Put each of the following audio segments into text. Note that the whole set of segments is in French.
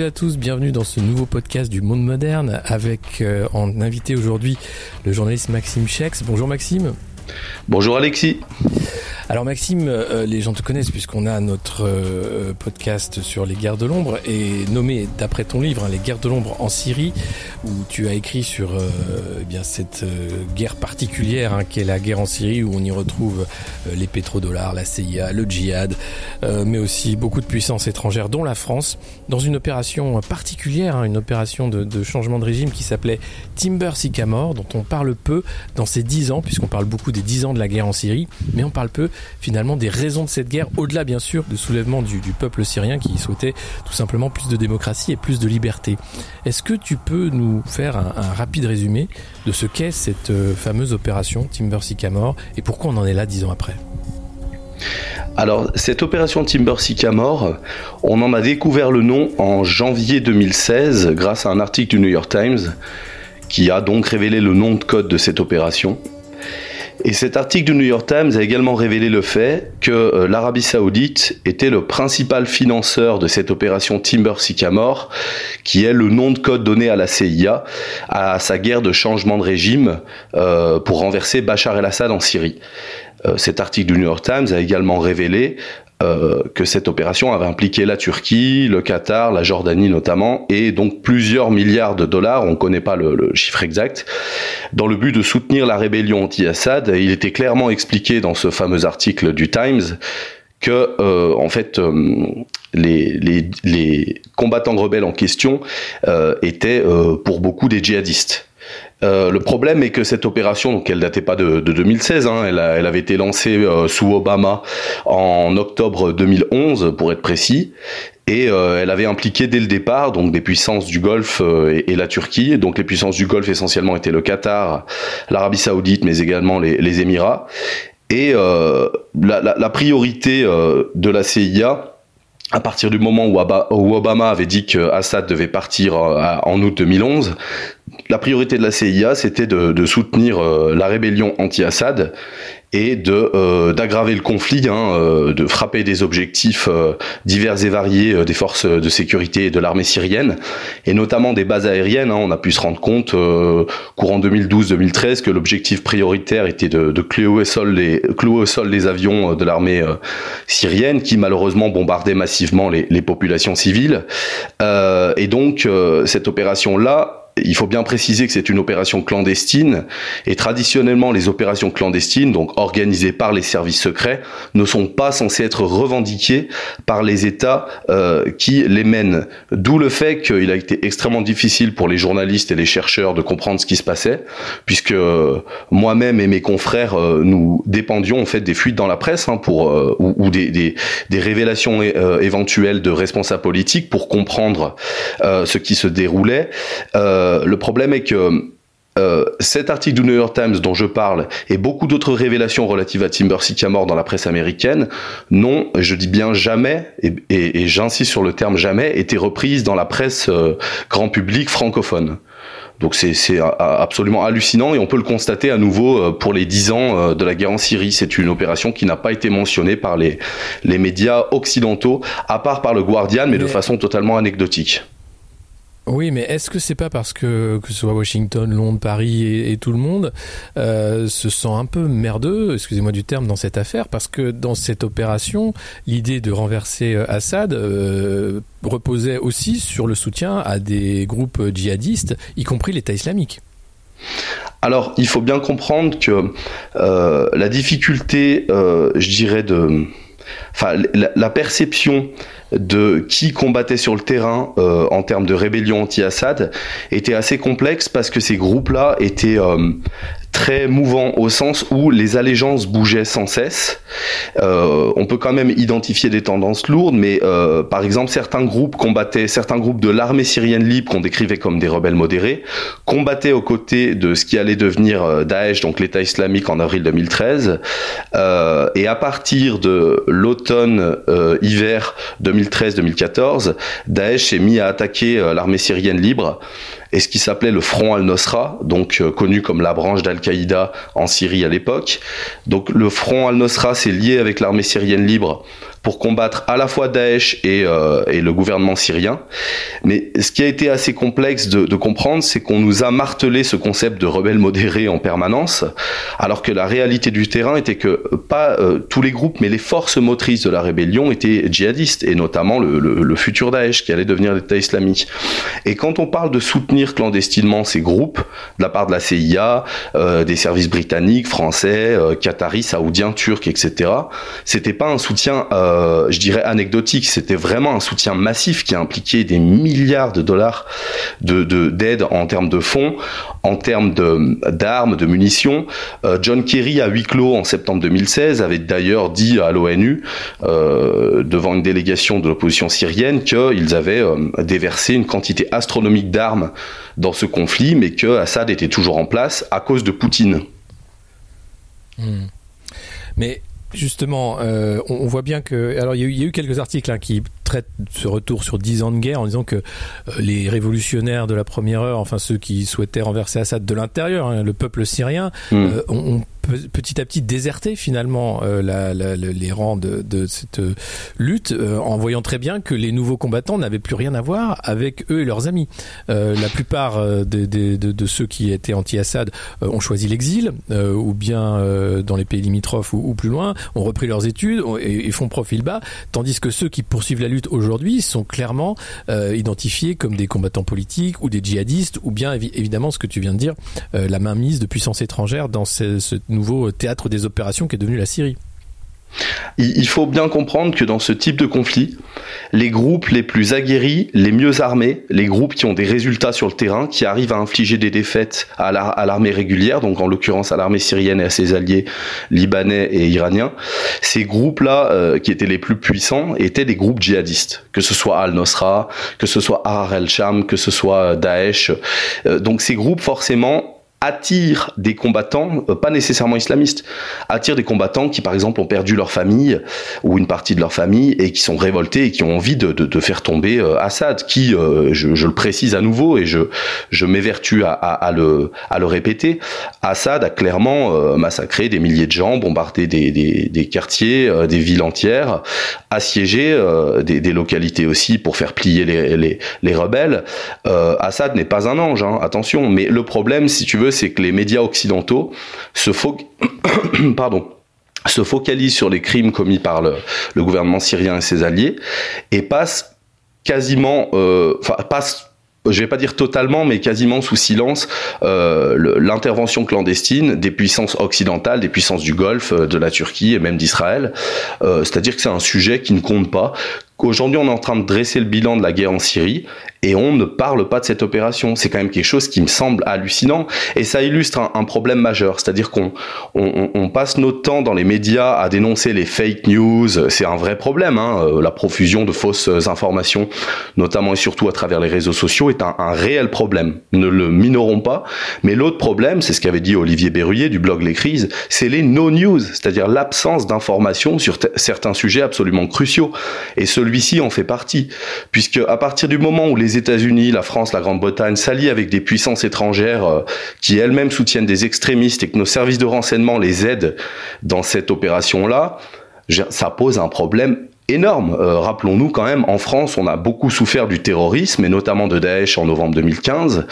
et à tous, bienvenue dans ce nouveau podcast du monde moderne avec euh, en invité aujourd'hui le journaliste Maxime Chex. Bonjour Maxime. Bonjour Alexis. Alors Maxime, euh, les gens te connaissent puisqu'on a notre euh, podcast sur les guerres de l'ombre et nommé d'après ton livre hein, Les guerres de l'ombre en Syrie où tu as écrit sur euh, eh bien cette guerre particulière hein, qui est la guerre en Syrie où on y retrouve les pétrodollars, la CIA, le djihad, mais aussi beaucoup de puissances étrangères dont la France dans une opération particulière, hein, une opération de, de, changement de régime qui s'appelait Timber Sycamore dont on parle peu dans ces dix ans puisqu'on parle beaucoup des dix ans de la guerre en Syrie mais on parle peu finalement des raisons de cette guerre, au-delà bien sûr du soulèvement du, peuple syrien qui souhaitait tout simplement plus de démocratie et plus de liberté. Est-ce que tu peux nous faire un, rapide résumé de ce qu'est cette euh, fameuse opération Timber Sycamore et pourquoi on en est là dix ans après? Alors, cette opération Timber Sycamore, on en a découvert le nom en janvier 2016 grâce à un article du New York Times qui a donc révélé le nom de code de cette opération. Et cet article du New York Times a également révélé le fait que euh, l'Arabie Saoudite était le principal financeur de cette opération Timber Sycamore, qui est le nom de code donné à la CIA à sa guerre de changement de régime euh, pour renverser Bachar el-Assad en Syrie. Euh, cet article du New York Times a également révélé euh, que cette opération avait impliqué la Turquie, le Qatar, la Jordanie notamment, et donc plusieurs milliards de dollars, on ne connaît pas le, chiffre exact, dans le but de soutenir la rébellion anti-Assad. Il était clairement expliqué dans ce fameux article du Times que euh, en fait euh, les, les, les, combattants rebelles en question étaient pour beaucoup des djihadistes. Euh, le problème est que cette opération, donc elle datait pas de, 2016, hein, elle, avait été lancée euh, sous Obama en octobre 2011 pour être précis, et euh, elle avait impliqué dès le départ donc des puissances du Golfe et, la Turquie. Donc les puissances du Golfe essentiellement étaient le Qatar, l'Arabie Saoudite, mais également les, Émirats. Et la, la, priorité de la CIA à partir du moment où Obama avait dit que Assad devait partir en août 2011, la priorité de la CIA, c'était de, soutenir euh, la rébellion anti-Assad et de euh, d'aggraver le conflit, hein, euh, de frapper des objectifs divers et variés des forces de sécurité et de l'armée syrienne, et notamment des bases aériennes. Hein. on a pu se rendre compte courant 2012-2013 que l'objectif prioritaire était de, de clouer, au sol les, clouer au sol les avions de l'armée syrienne, qui malheureusement bombardaient massivement les, les populations civiles. et donc cette opération-là il faut bien préciser que c'est une opération clandestine et traditionnellement les opérations clandestines, donc organisées par les services secrets, ne sont pas censées être revendiquées par les États euh, qui les mènent. D'où le fait qu'il a été extrêmement difficile pour les journalistes et les chercheurs de comprendre ce qui se passait, puisque euh, moi-même et mes confrères euh, nous dépendions en fait des fuites dans la presse hein, pour ou, des, des, des, révélations éventuelles de responsables politiques pour comprendre ce qui se déroulait. Euh, le problème est que euh, cet article du New York Times dont je parle et beaucoup d'autres révélations relatives à Timber Sycamore dans la presse américaine n'ont, je dis bien jamais, et, j'insiste sur le terme jamais, été reprises dans la presse euh, grand public francophone. Donc c'est absolument hallucinant et on peut le constater à nouveau pour les dix ans de la guerre en Syrie. C'est une opération qui n'a pas été mentionnée par les, les médias occidentaux, à part par le Guardian, mais de façon totalement anecdotique. Oui, mais est-ce que c'est pas parce que que ce soit Washington, Londres, Paris et, tout le monde euh, se sent un peu merdeux, excusez-moi du terme, dans cette affaire, parce que dans cette opération, l'idée de renverser euh, Assad euh, reposait aussi sur le soutien à des groupes djihadistes, y compris l'État islamique. Alors, il faut bien comprendre que la difficulté, je dirais, de, enfin, la perception de qui combattait sur le terrain euh, en termes de rébellion anti-Assad était assez complexe parce que ces groupes-là étaient euh, très mouvant au sens où les allégeances bougeaient sans cesse. Euh, on peut quand même identifier des tendances lourdes, mais euh, par exemple certains groupes combattaient, certains groupes de l'armée syrienne libre qu'on décrivait comme des rebelles modérés, combattaient aux côtés de ce qui allait devenir euh, Daesh, donc l'État islamique en avril 2013. et à partir de l'automne-hiver 2013-2014, Daesh s'est mis à attaquer l'armée syrienne libre et ce qui s'appelait le Front al-Nosra, donc connu comme la branche d'Al-Qaïda en Syrie à l'époque. Donc le Front al-Nosra s'est lié avec l'armée syrienne libre pour combattre à la fois Daesh et, euh, et, le gouvernement syrien. Mais ce qui a été assez complexe de, comprendre, c'est qu'on nous a martelé ce concept de rebelle modéré en permanence, alors que la réalité du terrain était que pas euh, tous les groupes, mais les forces motrices de la rébellion étaient djihadistes, et notamment le, futur Daesh qui allait devenir l'État islamique. Et quand on parle de soutenir clandestinement ces groupes, de la part de la CIA, euh, des services britanniques, français, qataris, saoudiens, turcs, etc., c'était pas un soutien, je dirais, anecdotique, c'était vraiment un soutien massif qui impliquait des milliards de dollars de d'aide en termes de fonds, en termes d'armes, de, munitions. Euh, John Kerry, à huis clos en septembre 2016, avait d'ailleurs dit à l'ONU, euh, devant une délégation de l'opposition syrienne, qu'ils avaient euh, déversé une quantité astronomique d'armes dans ce conflit, mais que Assad était toujours en place à cause de Poutine. Hmm. Mais justement, euh, on, voit bien que. Alors, il y, a eu, quelques articles hein, qui traitent ce retour sur dix ans de guerre en disant que euh, les révolutionnaires de la première heure, enfin ceux qui souhaitaient renverser Assad de l'intérieur, hein, le peuple syrien, hmm. euh, ont, petit à petit déserté finalement euh, la, la, les rangs de, de cette euh, lutte euh, en voyant très bien que les nouveaux combattants n'avaient plus rien à voir avec eux et leurs amis. la plupart de, de, de, ceux qui étaient anti-Assad ont choisi l'exil ou bien dans les pays limitrophes ou, plus loin, ont repris leurs études et, et, font profil bas, tandis que ceux qui poursuivent la lutte aujourd'hui sont clairement identifiés comme des combattants politiques ou des djihadistes ou bien évidemment ce que tu viens de dire, la mainmise de puissances étrangères dans ce, ce nouveau théâtre des opérations qui est devenu la Syrie. Il faut bien comprendre que dans ce type de conflit, les groupes les plus aguerris, les mieux armés, les groupes qui ont des résultats sur le terrain, qui arrivent à infliger des défaites à l'armée régulière, donc en l'occurrence à l'armée syrienne et à ses alliés libanais et iraniens, ces groupes-là, euh, qui étaient les plus puissants, étaient des groupes djihadistes, que ce soit Al-Nosra, que ce soit Ahrar el-Sham, que ce soit Daesh. Euh, donc ces groupes, forcément, attire des combattants, euh, pas nécessairement islamistes, attire des combattants qui, par exemple, ont perdu leur famille ou une partie de leur famille et qui sont révoltés et qui ont envie de, de, faire tomber euh, Assad, qui, euh, je, le précise à nouveau et je, je m'évertue à, le, à le répéter, Assad a clairement massacré des milliers de gens, bombardé des, des, quartiers, des villes entières, assiégé des, localités aussi pour faire plier les, les, les rebelles. Assad n'est pas un ange, hein, attention, mais le problème, si tu veux, c'est que les médias occidentaux se, focalisent sur les crimes commis par le, gouvernement syrien et ses alliés et passent quasiment, euh, enfin je vais pas dire totalement, mais quasiment sous silence, euh, l'intervention clandestine des puissances occidentales, des puissances du Golfe, euh, de la Turquie et même d'Israël. C'est-à-dire que c'est un sujet qui ne compte pas, qu'aujourd'hui on est en train de dresser le bilan de la guerre en Syrie et on ne parle pas de cette opération. C'est quand même quelque chose qui me semble hallucinant et ça illustre un, problème majeur, c'est-à-dire qu'on on, on, passe notre temps dans les médias à dénoncer les fake news, c'est un vrai problème, hein. Euh, la profusion de fausses informations, notamment et surtout à travers les réseaux sociaux, est un, réel problème. Ne le minorons pas, mais l'autre problème, c'est ce qu'avait dit Olivier Berruyer du blog Les Crises, c'est les no news, c'est-à-dire l'absence d'informations sur certains sujets absolument cruciaux et celui celui-ci en fait partie, puisque à partir du moment où les États-Unis, la France, la Grande-Bretagne s'allient avec des puissances étrangères euh, qui elles-mêmes soutiennent des extrémistes et que nos services de renseignement les aident dans cette opération-là, ça pose un problème énorme. Euh, rappelons-nous quand même, en France, on a beaucoup souffert du terrorisme, et notamment de Daesh en novembre 2015.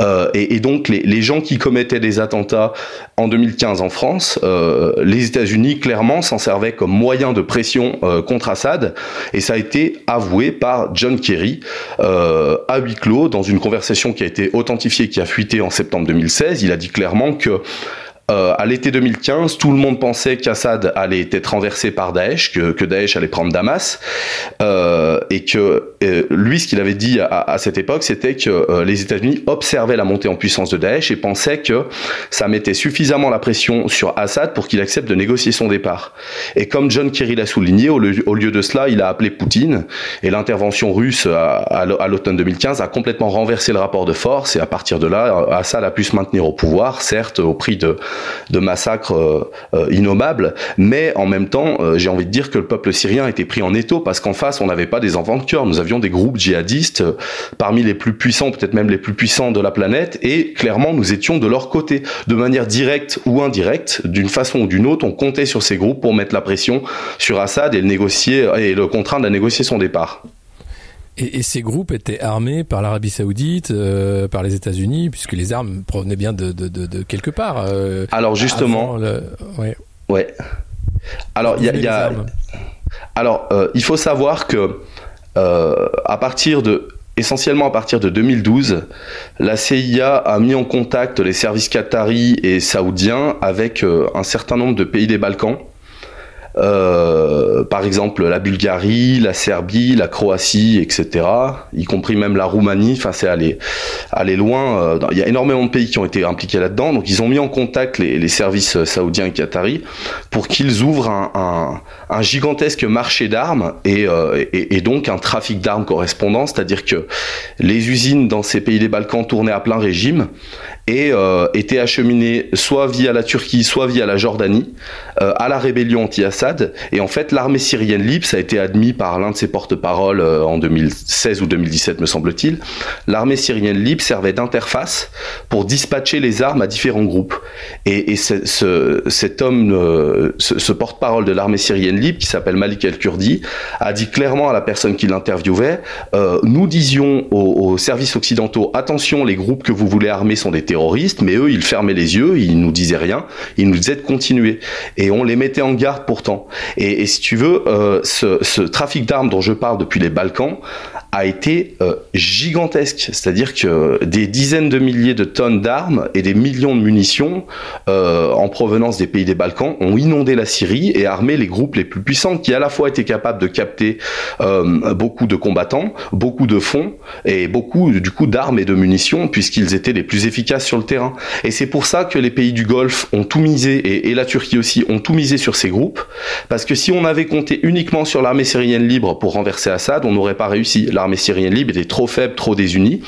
Euh, et, donc, les, gens qui commettaient des attentats en 2015 en France, euh, les États-Unis, clairement, s'en servaient comme moyen de pression contre Assad. Et ça a été avoué par John Kerry à huis clos dans une conversation qui a été authentifiée, qui a fuité en septembre 2016. Il a dit clairement que euh, à l'été 2015, tout le monde pensait qu'Assad allait être renversé par Daesh, que, que Daesh allait prendre Damas, euh, et que euh, lui, ce qu'il avait dit à, à cette époque, c'était que euh, les États-Unis observaient la montée en puissance de Daesh et pensaient que ça mettait suffisamment la pression sur Assad pour qu'il accepte de négocier son départ. Et comme John Kerry l'a souligné, au, au, lieu de cela, il a appelé Poutine, et l'intervention russe à, à l'automne 2015 a complètement renversé le rapport de force, et à partir de là, Assad a pu se maintenir au pouvoir, certes, au prix de de massacres innommables. Mais en même temps, j'ai envie de dire que le peuple syrien été pris en étau parce qu'en face, on n'avait pas des enfants de. Nous avions des groupes djihadistes parmi les plus puissants, peut-être même les plus puissants de la planète, et clairement, nous étions de leur côté, de manière directe ou indirecte, d'une façon ou d'une autre. On comptait sur ces groupes pour mettre la pression sur Assad et le contraindre à négocier son départ. Et, ces groupes étaient armés par l'Arabie Saoudite, euh, par les États-Unis, puisque les armes provenaient bien de, quelque part. Euh, Alors justement, ouais. Alors il y a, alors euh, il faut savoir que à partir de essentiellement à partir de 2012, la CIA a mis en contact les services qataris et saoudiens avec un certain nombre de pays des Balkans euh, par exemple la Bulgarie, la Serbie, la Croatie, etc., y compris même la Roumanie. Enfin, c'est aller, aller loin. Euh, il y a énormément de pays qui ont été impliqués là-dedans. Donc, ils ont mis en contact les, services saoudiens et qataris pour qu'ils ouvrent un, gigantesque marché d'armes et, euh, donc un trafic d'armes correspondant. C'est-à-dire que les usines dans ces pays des Balkans tournaient à plein régime et euh, étaient acheminées soit via la Turquie, soit via la Jordanie à la rébellion anti-Assad et en fait, l'armée syrienne libre, ça a été admis par l'un de ses porte-parole euh, en 2016 ou 2017, me semble-t-il. L'armée syrienne libre servait d'interface pour dispatcher les armes à différents groupes. Et, ce, cet homme, euh, ce, porte-parole de l'armée syrienne libre, qui s'appelle Malik El-Kurdi, a dit clairement à la personne qui l'interviewait, euh, nous disions aux, services occidentaux, attention, les groupes que vous voulez armer sont des terroristes, mais eux, ils fermaient les yeux, ils nous disaient rien, ils nous disaient de continuer. Et on les mettait en garde pourtant et, si tu veux, euh, ce, trafic d'armes dont je parle depuis les Balkans a été euh, gigantesque. C'est-à-dire que des dizaines de milliers de tonnes d'armes et des millions de munitions euh, en provenance des pays des Balkans ont inondé la Syrie et armé les groupes les plus puissants qui à la fois étaient capables de capter beaucoup de combattants, beaucoup de fonds et beaucoup du coup d'armes et de munitions puisqu'ils étaient les plus efficaces sur le terrain. Et c'est pour ça que les pays du Golfe ont tout misé et la Turquie aussi ont tout misé sur ces groupes parce que si on avait compté uniquement sur l'armée syrienne libre pour renverser Assad, on n'aurait pas réussi. L'armée syrienne libre était trop faible, trop désunie.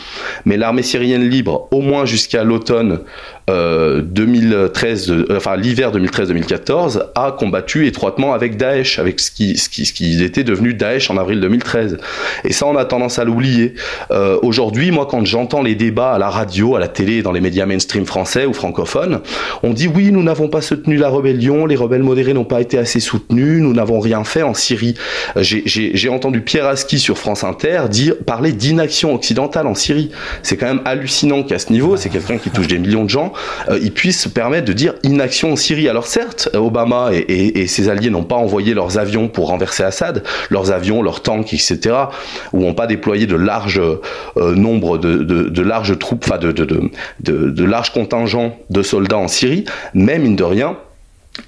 Mais l'armée syrienne libre, au moins jusqu'à l'automne 2013, euh, enfin l'hiver 2013-2014, a combattu étroitement avec Daesh, avec ce qui, ce qui, ce qui était devenu Daesh en avril 2013. Et ça, on a tendance à l'oublier. Euh, Aujourd'hui, moi, quand j'entends les débats à la radio, à la télé, dans les médias mainstream français ou francophones, on dit oui, nous n'avons pas soutenu la rébellion, les rebelles modérés n'ont pas été assez soutenus, nous n'avons rien fait en Syrie. J'ai entendu Pierre Aski sur France Inter dire parler d'inaction occidentale en Syrie. C'est quand même hallucinant qu'à ce niveau, c'est quelqu'un qui touche des millions de gens, euh, il puisse se permettre de dire inaction en Syrie. Alors certes, Obama et, ses alliés n'ont pas envoyé leurs avions pour renverser Assad, leurs avions, leurs tanks, etc., ou n'ont pas déployé de larges euh, nombres de, larges troupes, enfin de, de larges contingents de soldats en Syrie, mais mine de rien,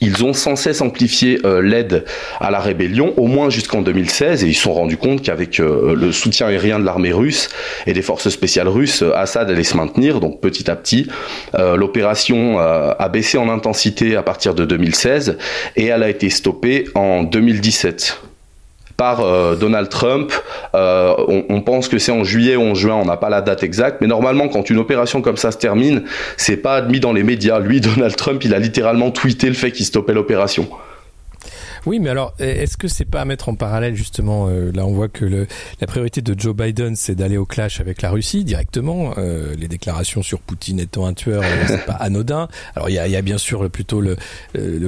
ils ont sans cesse amplifié euh, l'aide à la rébellion, au moins jusqu'en 2016, et ils se sont rendus compte qu'avec euh, le soutien aérien de l'armée russe et des forces spéciales russes, euh, Assad allait se maintenir. Donc petit à petit, l'opération a baissé en intensité à partir de 2016 et elle a été stoppée en 2017 par euh, Donald Trump. Euh, on, pense que c'est en juillet ou en juin, on n'a pas la date exacte, mais normalement, quand une opération comme ça se termine, c'est pas admis dans les médias. Lui, Donald Trump, il a littéralement tweeté le fait qu'il stoppait l'opération. Oui, mais alors, est-ce que c'est pas à mettre en parallèle justement euh, Là, on voit que la priorité de Joe Biden, c'est d'aller au clash avec la Russie directement. Euh, les déclarations sur Poutine étant un tueur, euh, c'est pas anodin. Alors, il y a, bien sûr plutôt le,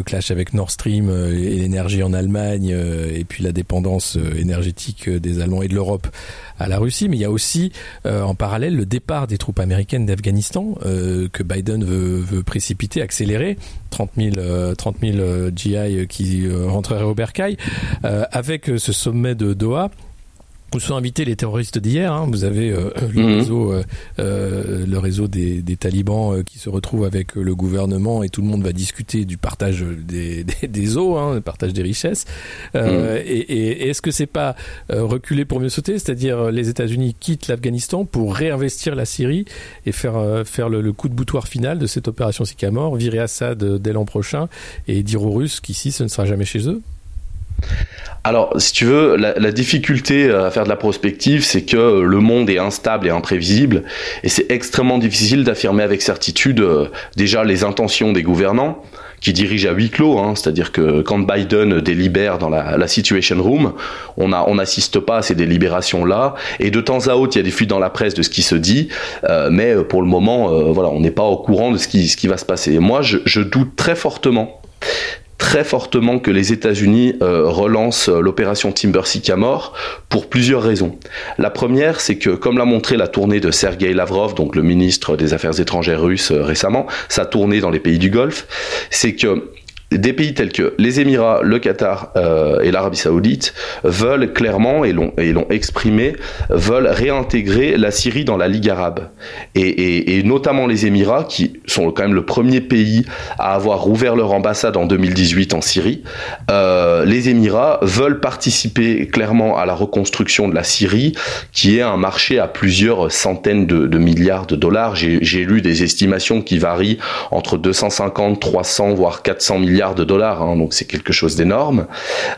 clash avec Nord Stream et l'énergie en Allemagne, et puis la dépendance énergétique des Allemands et de l'Europe à la Russie, mais il y a aussi en parallèle le départ des troupes américaines d'Afghanistan que Biden veut, veut, précipiter, accélérer. 30 000, 30 000 GI qui rentrerait au bercail, euh, avec ce sommet de Doha où sont invités les terroristes d'hier. Hein. Vous avez euh, le, mhm. réseau, le réseau des, talibans qui se retrouvent avec le gouvernement et tout le monde va discuter du partage des, des, eaux, hein, du partage des richesses. Mhm. Et, est-ce que c'est pas reculer pour mieux sauter? C'est-à-dire les États-Unis quittent l'Afghanistan pour réinvestir la Syrie et faire faire le, coup de boutoir final de cette opération Sycamore, virer Assad dès l'an prochain et dire aux Russes qu'ici ce ne sera jamais chez eux? Alors, si tu veux, la, difficulté euh, à faire de la prospective, c'est que le monde est instable et imprévisible, et c'est extrêmement difficile d'affirmer avec certitude euh, déjà les intentions des gouvernants qui dirigent à huis clos, hein, c'est-à-dire que quand Biden délibère dans la, Situation Room, on n'assiste pas à ces délibérations-là, et de temps à autre, il y a des fuites dans la presse de ce qui se dit, euh, mais pour le moment, voilà, on n'est pas au courant de ce qui, va se passer. moi, je doute très fortement très fortement que les États-Unis euh, relancent euh, l'opération Timber Sycamore pour plusieurs raisons. La première, c'est que, comme l'a montré la tournée de Sergei Lavrov, donc le ministre des Affaires étrangères russe euh, récemment, sa tournée dans les pays du Golfe, c'est que des pays tels que les Émirats, le Qatar euh, et l'Arabie Saoudite veulent clairement et l'ont l'ont exprimé veulent réintégrer la Syrie dans la Ligue arabe et, notamment les Émirats qui sont quand même le premier pays à avoir ouvert leur ambassade en 2018 en Syrie. Euh, les Émirats veulent participer clairement à la reconstruction de la Syrie qui est un marché à plusieurs centaines de, milliards de dollars. J'ai lu des estimations qui varient entre 250, 300 voire 400 de dollars, hein, donc c'est quelque chose d'énorme.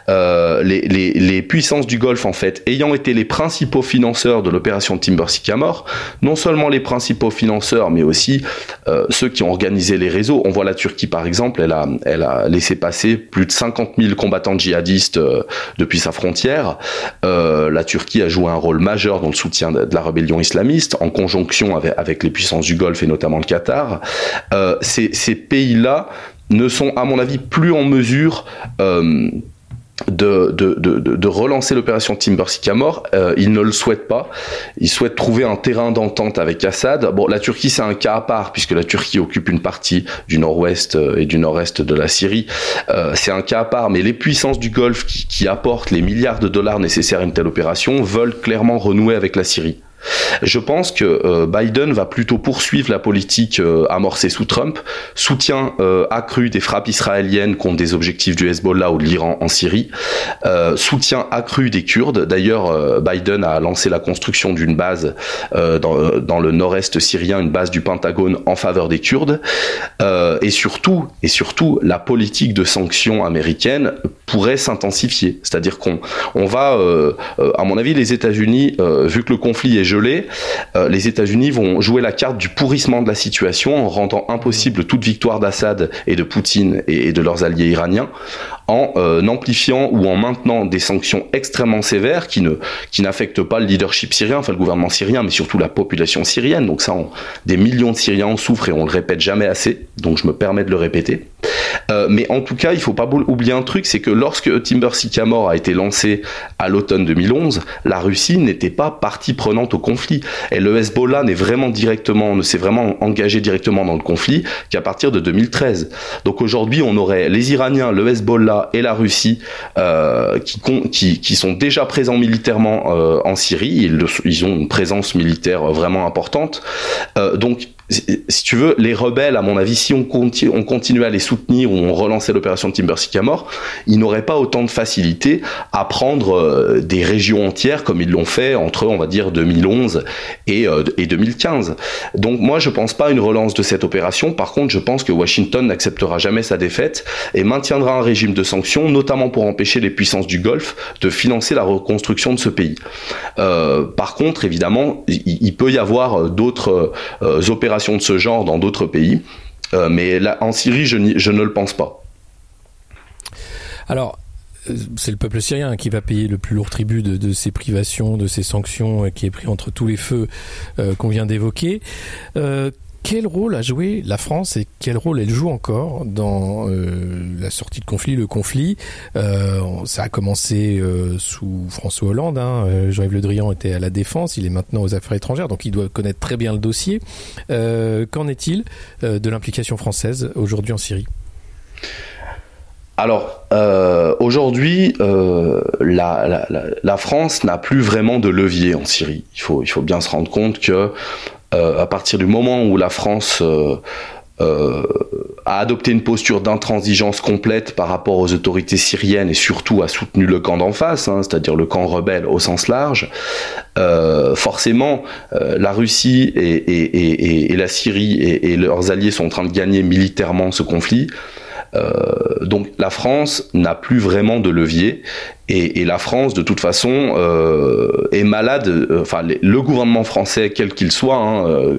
Euh, les, puissances du Golfe, en fait, ayant été les principaux financeurs de l'opération Timber Sycamore, non seulement les principaux financeurs, mais aussi euh, ceux qui ont organisé les réseaux. On voit la Turquie, par exemple, elle a, elle a laissé passer plus de 50 000 combattants djihadistes euh, depuis sa frontière. la Turquie a joué un rôle majeur dans le soutien de, la rébellion islamiste, en conjonction avec, avec, les puissances du Golfe et notamment le Qatar. ces, ces pays-là ne sont, à mon avis, plus en mesure euh, de, relancer l'opération Timber Sycamore. Euh, ils ne le souhaitent pas. Ils souhaitent trouver un terrain d'entente avec Assad. Bon, la Turquie, c'est un cas à part, puisque la Turquie occupe une partie du nord-ouest euh, et du nord-est de la Syrie. c'est un cas à part, mais les puissances du Golfe qui apportent les milliards de dollars nécessaires à une telle opération veulent clairement renouer avec la Syrie. Je pense que euh, Biden va plutôt poursuivre la politique euh, amorcée sous Trump, soutien euh, accru des frappes israéliennes contre des objectifs du Hezbollah ou de l'Iran en Syrie, soutien accru des Kurdes. D'ailleurs, Biden a lancé la construction d'une base dans, le nord-est syrien, une base du Pentagone en faveur des Kurdes, et surtout, et surtout, la politique de sanctions américaines pourrait s'intensifier. C'est-à-dire qu'on on va, à mon avis, les États-Unis, vu que le conflit est gelé, euh, les États-Unis vont jouer la carte du pourrissement de la situation en rendant impossible toute victoire d'Assad et de Poutine et, de leurs alliés iraniens, en euh, amplifiant ou en maintenant des sanctions extrêmement sévères qui ne qui n'affectent pas le leadership syrien, enfin le gouvernement syrien, mais surtout la population syrienne. Donc ça, des millions de Syriens en souffrent et on le répète jamais assez. Donc je me permets de le répéter. Euh, mais en tout cas, il faut pas oublier un truc, c'est que lorsque Timber Sycamore a été lancé à l'automne 2011, la Russie n'était pas partie prenante au conflit. Et le Hezbollah n'est vraiment directement, ne s'est vraiment engagé directement dans le conflit qu'à partir de 2013. Donc aujourd'hui, on aurait les Iraniens, le Hezbollah et la Russie euh, qui, sont déjà présents militairement euh, en Syrie. Ils, ils, ont une présence militaire vraiment importante. donc si tu veux, les rebelles, à mon avis, si on, continuait à les soutenir ou on relançait l'opération Timber Sycamore, ils n'auraient pas autant de facilité à prendre euh, des régions entières comme ils l'ont fait entre, on va dire, 2011 et, euh, et 2015. Donc moi, je pense pas à une relance de cette opération. Par contre, je pense que Washington n'acceptera jamais sa défaite et maintiendra un régime de sanctions, notamment pour empêcher les puissances du Golfe de financer la reconstruction de ce pays. Euh, par contre, évidemment, il peut y avoir d'autres opérations de ce genre dans d'autres pays. Euh, mais là, en Syrie, je, ne le pense pas. Alors, euh, c'est le peuple syrien qui va payer le plus lourd tribut de, ces privations, de ces sanctions euh, qui est pris entre tous les feux qu'on vient d'évoquer quel rôle a joué la France et quel rôle elle joue encore dans euh, la sortie de conflit, le conflit? Euh, Ça a commencé euh, sous François Hollande. Hein. Jean-Yves Le Drian était à la défense, il est maintenant aux affaires étrangères, donc il doit connaître très bien le dossier. Qu'en est-il de l'implication française aujourd'hui en Syrie? Alors aujourd'hui, la, France n'a plus vraiment de levier en Syrie. Il faut, bien se rendre compte que à partir du moment où la France euh, euh, a adopté une posture d'intransigeance complète par rapport aux autorités syriennes et surtout a soutenu le camp d'en face, hein, c'est-à-dire le camp rebelle au sens large, forcément la Russie et, et, et la Syrie et, leurs alliés sont en train de gagner militairement ce conflit. Donc la France n'a plus vraiment de levier et, la France, de toute façon, est malade. Enfin, le gouvernement français, quel qu'il soit, hein,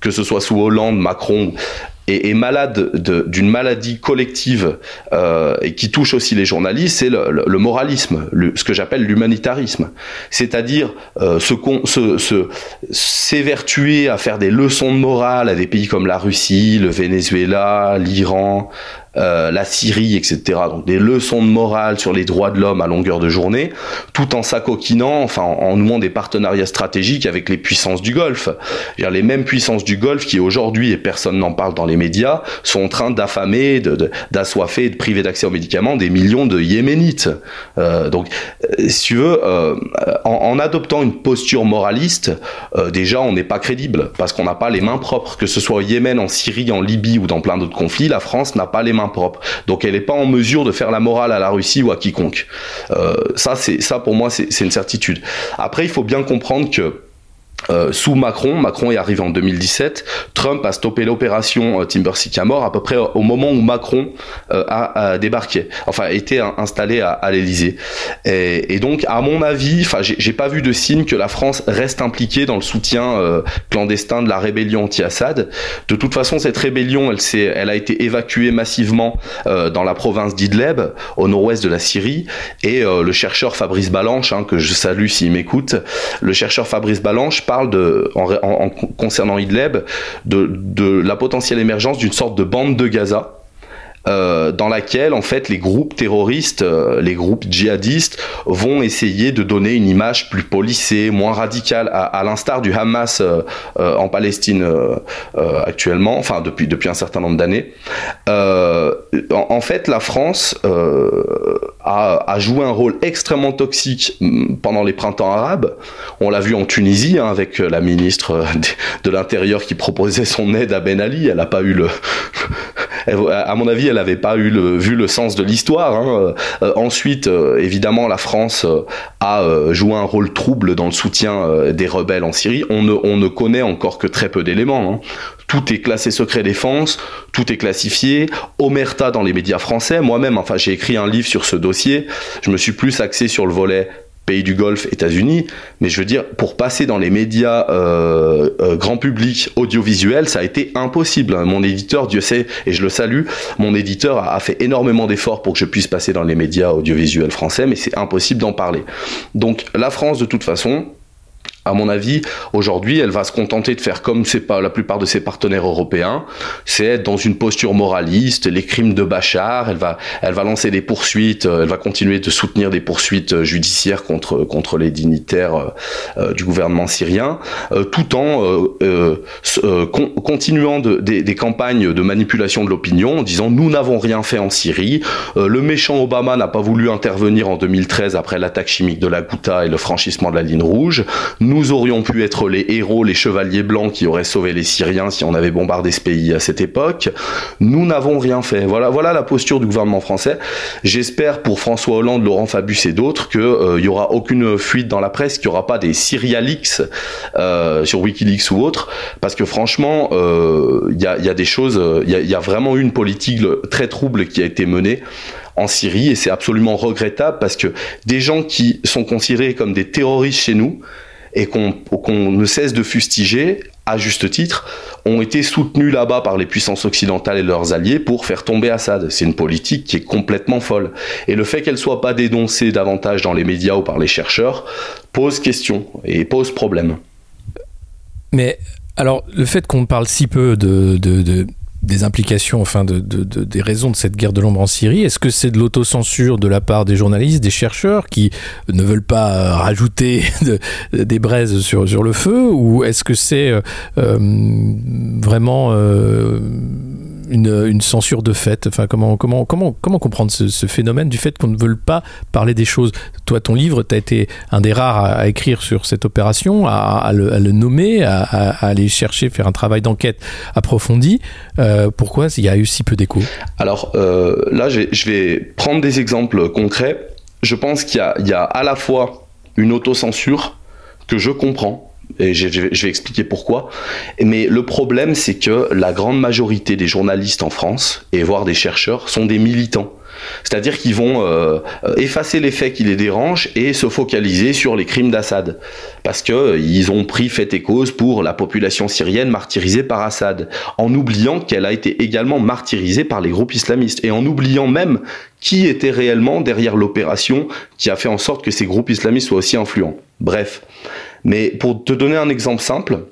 que ce soit sous Hollande, Macron, est, malade d'une maladie collective euh, et qui touche aussi les journalistes, c'est le, moralisme, ce que j'appelle l'humanitarisme. C'est-à-dire euh, se, s'évertuer à faire des leçons de morale à des pays comme la Russie, le Venezuela, l'Iran, euh, la Syrie, etc. Donc des leçons de morale sur les droits de l'homme à longueur de journée, tout en s'acoquinant, enfin en, nouant des partenariats stratégiques avec les puissances du Golfe. les mêmes puissances du Golfe qui aujourd'hui, et personne n'en parle dans les médias, sont en train d'affamer, d'assoiffer, de, de priver d'accès aux médicaments des millions de Yéménites. Euh, donc, euh, si tu veux, en, en, adoptant une posture moraliste, déjà on n'est pas crédible parce qu'on n'a pas les mains propres, que ce soit au Yémen, en Syrie, en Libye ou dans plein d'autres conflits, la France n'a pas les mains propre. Donc elle n'est pas en mesure de faire la morale à la Russie ou à quiconque. Euh, ça, c'est ça pour moi, c'est une certitude. Après, il faut bien comprendre que euh, sous Macron, Macron est arrivé en 2017, Trump a stoppé l'opération euh, Timber Sycamore à peu près au moment où Macron euh, a, débarqué, enfin été installé à, à l'Elysée. Et, donc, à mon avis, enfin, j'ai pas vu de signe que la France reste impliquée dans le soutien clandestin de la rébellion anti-Assad. De toute façon, cette rébellion, elle, elle a été évacuée massivement dans la province d'Idleb, au nord-ouest de la Syrie, et le chercheur Fabrice Balanche, hein, que je salue s'il m'écoute, le chercheur Fabrice Balanche en, concernant Idlib de la potentielle émergence d'une sorte de bande de Gaza euh, dans laquelle en fait les groupes terroristes, euh, les groupes djihadistes vont essayer de donner une image plus policée, moins radicale, à, l'instar du Hamas euh, en Palestine actuellement, enfin depuis depuis un certain nombre d'années. En, fait, la France a, joué un rôle extrêmement toxique mm, pendant les printemps arabes. On l'a vu en Tunisie hein, avec la ministre de l'Intérieur qui proposait son aide à Ben Ali. Elle n'a pas eu le, à mon avis, elle n'avait pas eu le, vu le sens de l'histoire. Hein. Euh, ensuite, euh, évidemment, la France euh, a joué un rôle trouble dans le soutien des rebelles en Syrie. On ne, on ne connaît encore que très peu d'éléments. Hein. Tout est classé secret défense, tout est classifié. Omerta dans les médias français. Moi-même, enfin, j'ai écrit un livre sur ce dossier. Je me suis plus axé sur le volet pays du Golfe, États-Unis, mais je veux dire, pour passer dans les médias euh, euh, grand public audiovisuel, ça a été impossible. Mon éditeur, Dieu sait, et je le salue, mon éditeur a, a fait énormément d'efforts pour que je puisse passer dans les médias audiovisuels français, mais c'est impossible d'en parler. Donc la France, de toute façon, à mon avis, aujourd'hui, elle va se contenter de faire comme pas la plupart de ses partenaires européens, c'est être dans une posture moraliste, les crimes de Bachar, elle va, elle va lancer des poursuites, euh, elle va continuer de soutenir des poursuites euh, judiciaires contre contre les dignitaires euh, du gouvernement syrien, tout en continuant de, des, des, campagnes de manipulation de l'opinion, en disant nous n'avons rien fait en Syrie, le méchant Obama n'a pas voulu intervenir en 2013 après l'attaque chimique de la Ghouta et le franchissement de la ligne rouge. Nous aurions pu être les héros, les chevaliers blancs qui auraient sauvé les Syriens si on avait bombardé ce pays à cette époque. Nous n'avons rien fait. Voilà, voilà la posture du gouvernement français. J'espère pour François Hollande, Laurent Fabius et d'autres qu'il euh, y aura aucune fuite dans la presse, qu'il n'y aura pas des Syrialix euh, sur WikiLeaks ou autre, parce que franchement, il euh, y, a, des choses, il y a, y a vraiment une politique très trouble qui a été menée en Syrie et c'est absolument regrettable parce que des gens qui sont considérés comme des terroristes chez nous, et qu'on ne cesse de fustiger, à juste titre, ont été soutenus là-bas par les puissances occidentales et leurs alliés pour faire tomber Assad. C'est une politique qui est complètement folle. Et le fait qu'elle soit pas dénoncée davantage dans les médias ou par les chercheurs pose question et pose problème. Mais alors, le fait qu'on parle si peu de des implications, enfin, de, des raisons de cette guerre de l'ombre en Syrie. Est-ce que c'est de l'autocensure de la part des journalistes, des chercheurs qui ne veulent pas rajouter des braises sur, sur le feu Ou est-ce que c'est euh, euh, vraiment euh, une, censure de fait Enfin, comment, comment, comment, comment comprendre ce, phénomène du fait qu'on ne veut pas parler des choses? Toi, ton livre, tu as été un des rares à, écrire sur cette opération, à, le, nommer, à, aller chercher, faire un travail d'enquête approfondi. Euh, pourquoi il y a eu si peu d'écho Alors euh, là, je vais prendre des exemples concrets. Je pense qu'il y, y, a à la fois une autocensure que je comprends Et je, vais expliquer pourquoi. Mais le problème, c'est que la grande majorité des journalistes en France, et voire des chercheurs, sont des militants. C'est-à-dire qu'ils vont euh, effacer les faits qui les dérangent et se focaliser sur les crimes d'Assad. Parce qu'ils euh, ont pris fait et cause pour la population syrienne martyrisée par Assad, en oubliant qu'elle a été également martyrisée par les groupes islamistes, et en oubliant même qui était réellement derrière l'opération qui a fait en sorte que ces groupes islamistes soient aussi influents. Bref. Mais pour te donner un exemple simple,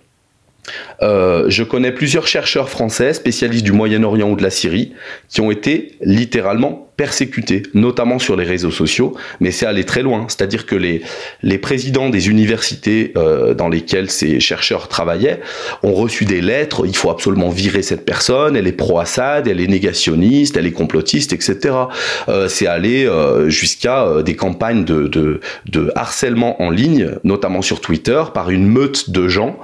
euh, je connais plusieurs chercheurs français spécialistes du Moyen-Orient ou de la Syrie qui ont été littéralement persécutés, notamment sur les réseaux sociaux, mais c'est allé très loin. C'est-à-dire que les, les présidents des universités euh, dans lesquelles ces chercheurs travaillaient ont reçu des lettres, il faut absolument virer cette personne, elle est pro-Assad, elle est négationniste, elle est complotiste, etc. Euh, c'est allé jusqu'à des campagnes de, de, harcèlement en ligne, notamment sur Twitter, par une meute de gens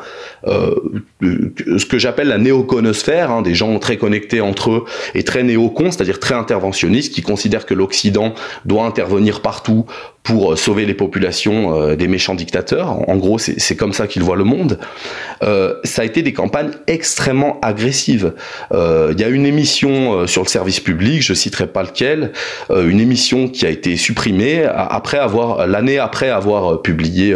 euh, ce que j'appelle la néoconosphère, hein, des gens très connectés entre eux et très néocons, c'est-à-dire très interventionnistes, qui considèrent que l'Occident doit intervenir partout pour euh, sauver les populations euh, des méchants dictateurs. En gros, c'est comme ça qu'ils voient le monde. ça a été des campagnes extrêmement agressives. Il y a une émission sur le service public, je citerai pas lequel, une émission qui a été supprimée après avoir l'année après avoir publié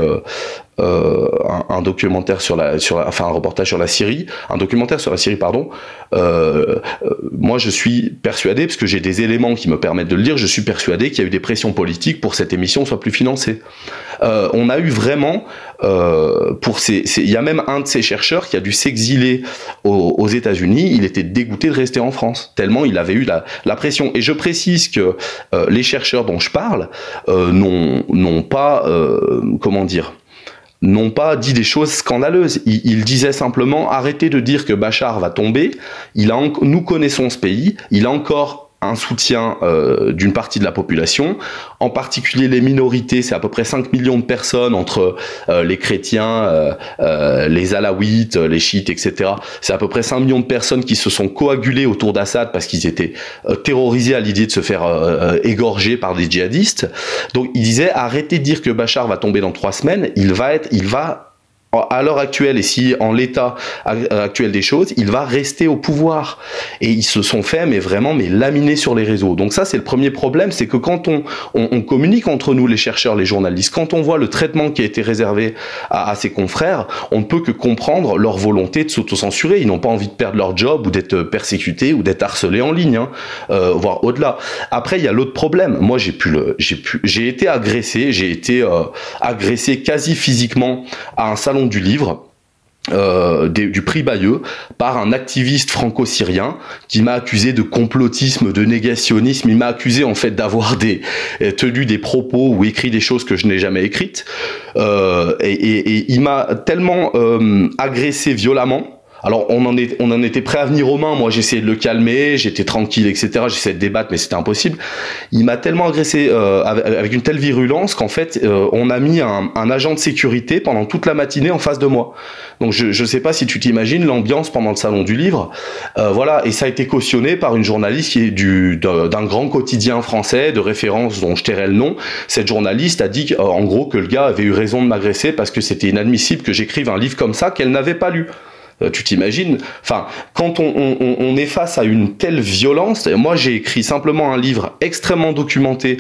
euh, un, documentaire sur la, sur enfin un reportage sur la Syrie, un documentaire sur la Syrie, pardon. Euh, euh, moi, je suis persuadé, parce que j'ai des éléments qui me permettent de le dire, je suis persuadé qu'il y a eu des pressions politiques pour que cette émission soit plus financée. on a eu vraiment, pour ces, il y a même un de ces chercheurs qui a dû s'exiler aux, États-Unis. Il était dégoûté de rester en France, tellement il avait eu la, la pression. Et je précise que les chercheurs dont je parle n'ont pas, comment dire n'ont pas dit des choses scandaleuses. Ils, disaient simplement arrêtez de dire que Bachar va tomber. Il a nous connaissons ce pays. Il a encore un soutien euh, d'une partie de la population, en particulier les minorités, c'est à peu près 5 millions de personnes entre euh, les chrétiens, euh, les alaouites, les chiites, etc. C'est à peu près 5 millions de personnes qui se sont coagulées autour d'Assad parce qu'ils étaient terrorisés à l'idée de se faire égorger par des djihadistes. Donc il disait arrêtez de dire que Bachar va tomber dans trois semaines, il va être, il va à l'heure actuelle et si en l'état actuel des choses, il va rester au pouvoir. Et ils se sont fait, mais vraiment, mais laminés sur les réseaux. Donc ça, c'est le premier problème, c'est que quand on, on, communique entre nous, les chercheurs, les journalistes, quand on voit le traitement qui a été réservé à, à ses confrères, on ne peut que comprendre leur volonté de s'autocensurer. Ils n'ont pas envie de perdre leur job ou d'être persécutés ou d'être harcelés en ligne, hein, euh, voire au-delà. Après, il y a l'autre problème. Moi, j'ai pu le, j'ai pu, j'ai été agressé, j'ai été euh, agressé quasi physiquement à un salon du livre. Euh, du prix Bayeux par un activiste franco-syrien qui m'a accusé de complotisme, de négationnisme. Il m'a accusé en fait d'avoir euh, tenu des propos ou écrit des choses que je n'ai jamais écrites. Euh, et, il m'a tellement agressé violemment alors on en, est, on en était prêt à venir aux mains. Moi j'essayais de le calmer, j'étais tranquille, etc. J'essayais de débattre, mais c'était impossible. Il m'a tellement agressé euh, avec, une telle virulence qu'en fait euh, on a mis un, un, agent de sécurité pendant toute la matinée en face de moi. Donc je ne sais pas si tu t'imagines l'ambiance pendant le salon du livre. Euh, voilà, et ça a été cautionné par une journaliste qui est du d'un grand quotidien français de référence dont je tairai le nom. Cette journaliste a dit en gros que le gars avait eu raison de m'agresser parce que c'était inadmissible que j'écrive un livre comme ça qu'elle n'avait pas lu. Euh, tu t'imagines Enfin, quand on, est face à une telle violence, moi j'ai écrit simplement un livre extrêmement documenté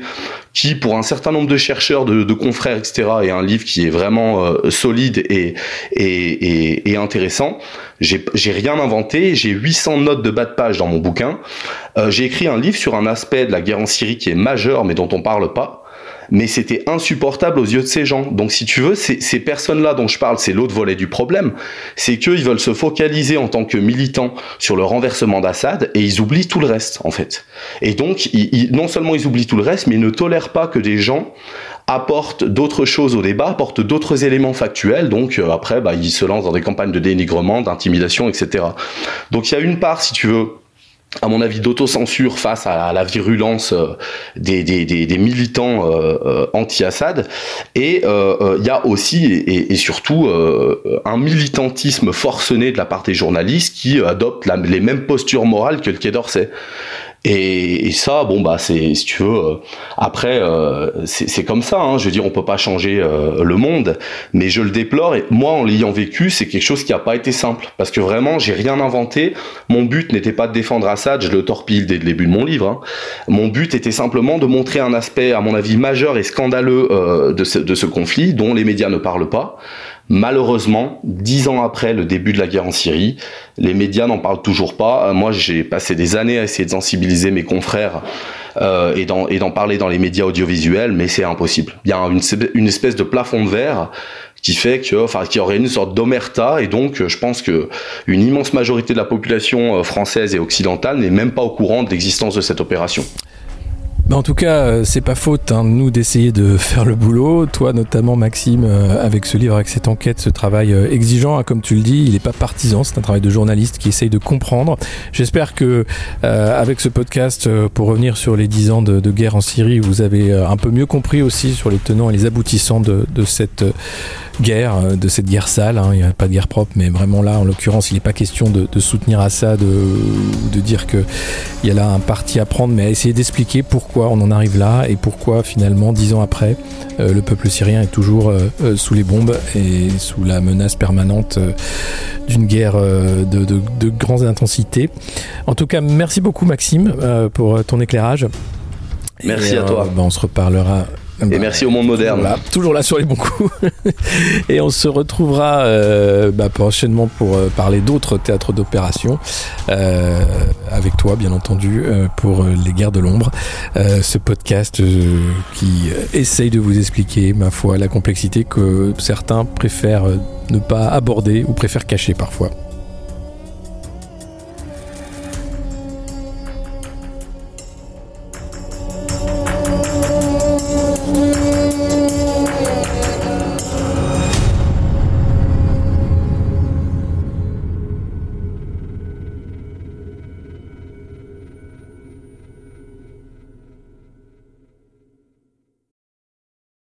qui, pour un certain nombre de chercheurs, de, confrères, etc., est un livre qui est vraiment euh, solide et, et, et, intéressant. J'ai rien inventé, j'ai 800 notes de bas de page dans mon bouquin. Euh, j'ai écrit un livre sur un aspect de la guerre en Syrie qui est majeur, mais dont on parle pas mais c'était insupportable aux yeux de ces gens. Donc si tu veux, ces personnes-là dont je parle, c'est l'autre volet du problème, c'est qu'ils veulent se focaliser en tant que militants sur le renversement d'Assad et ils oublient tout le reste en fait. Et donc non seulement ils oublient tout le reste, mais ils ne tolèrent pas que des gens apportent d'autres choses au débat, apportent d'autres éléments factuels. Donc euh, après, bah, ils se lancent dans des campagnes de dénigrement, d'intimidation, etc. Donc il y a une part, si tu veux, à mon avis, d'autocensure face à la virulence euh, des, militants euh, euh, anti-Assad. Et il y a aussi et, surtout un militantisme forcené de la part des journalistes qui adoptent les mêmes postures morales que le Quai d'Orsay. Et, ça, bon bah c'est si tu veux. Euh, après, euh, c'est comme ça. Hein, je veux dire, on peut pas changer euh, le monde, mais je le déplore. Et moi, en l'ayant vécu, c'est quelque chose qui a pas été simple parce que vraiment, j'ai rien inventé. Mon but n'était pas de défendre Assad. Je le torpille dès le début de mon livre. Hein. Mon but était simplement de montrer un aspect, à mon avis, majeur et scandaleux de ce, de ce conflit dont les médias ne parlent pas. Malheureusement, dix ans après le début de la guerre en Syrie, les médias n'en parlent toujours pas. Euh, moi, j'ai passé des années à essayer de sensibiliser mes confrères euh, et d'en parler dans les médias audiovisuels, mais c'est impossible. Il y a une, une, espèce de plafond de verre qui fait que, enfin, qui aurait une sorte d'omerta, et donc je pense que une immense majorité de la population euh, française et occidentale n'est même pas au courant de l'existence de cette opération. Bah, en tout cas, euh, c'est pas faute, hein, nous, d'essayer de faire le boulot. Toi, notamment, Maxime, euh, avec ce livre, avec cette enquête, ce travail euh, exigeant, hein, comme tu le dis, il n'est pas partisan, c'est un travail de journaliste qui essaye de comprendre. J'espère que, avec ce podcast, pour revenir sur les dix ans de, guerre en Syrie, vous avez un peu mieux compris aussi sur les tenants et les aboutissants de, cette guerre, de cette guerre sale. Hein. Il n'y a pas de guerre propre, mais vraiment là, en l'occurrence, il n'est pas question de, soutenir Assad ou de, dire qu'il y a là un parti à prendre, mais à essayer d'expliquer pourquoi on en arrive là et pourquoi finalement, dix ans après, euh, le peuple syrien est toujours euh, sous les bombes et sous la menace permanente d'une guerre de, de, grande intensité. En tout cas, merci beaucoup Maxime pour ton éclairage. Merci à toi. Ben, on se reparlera et merci au monde moderne. toujours là sur les bons coups. et on se retrouvera euh, bah, prochainement pour euh, parler d'autres théâtres d'opération. Euh, avec toi, bien entendu, pour Les Guerres de l'Ombre. ce podcast qui essaye de vous expliquer, ma foi, la complexité que certains préfèrent ne pas aborder ou préfèrent cacher parfois.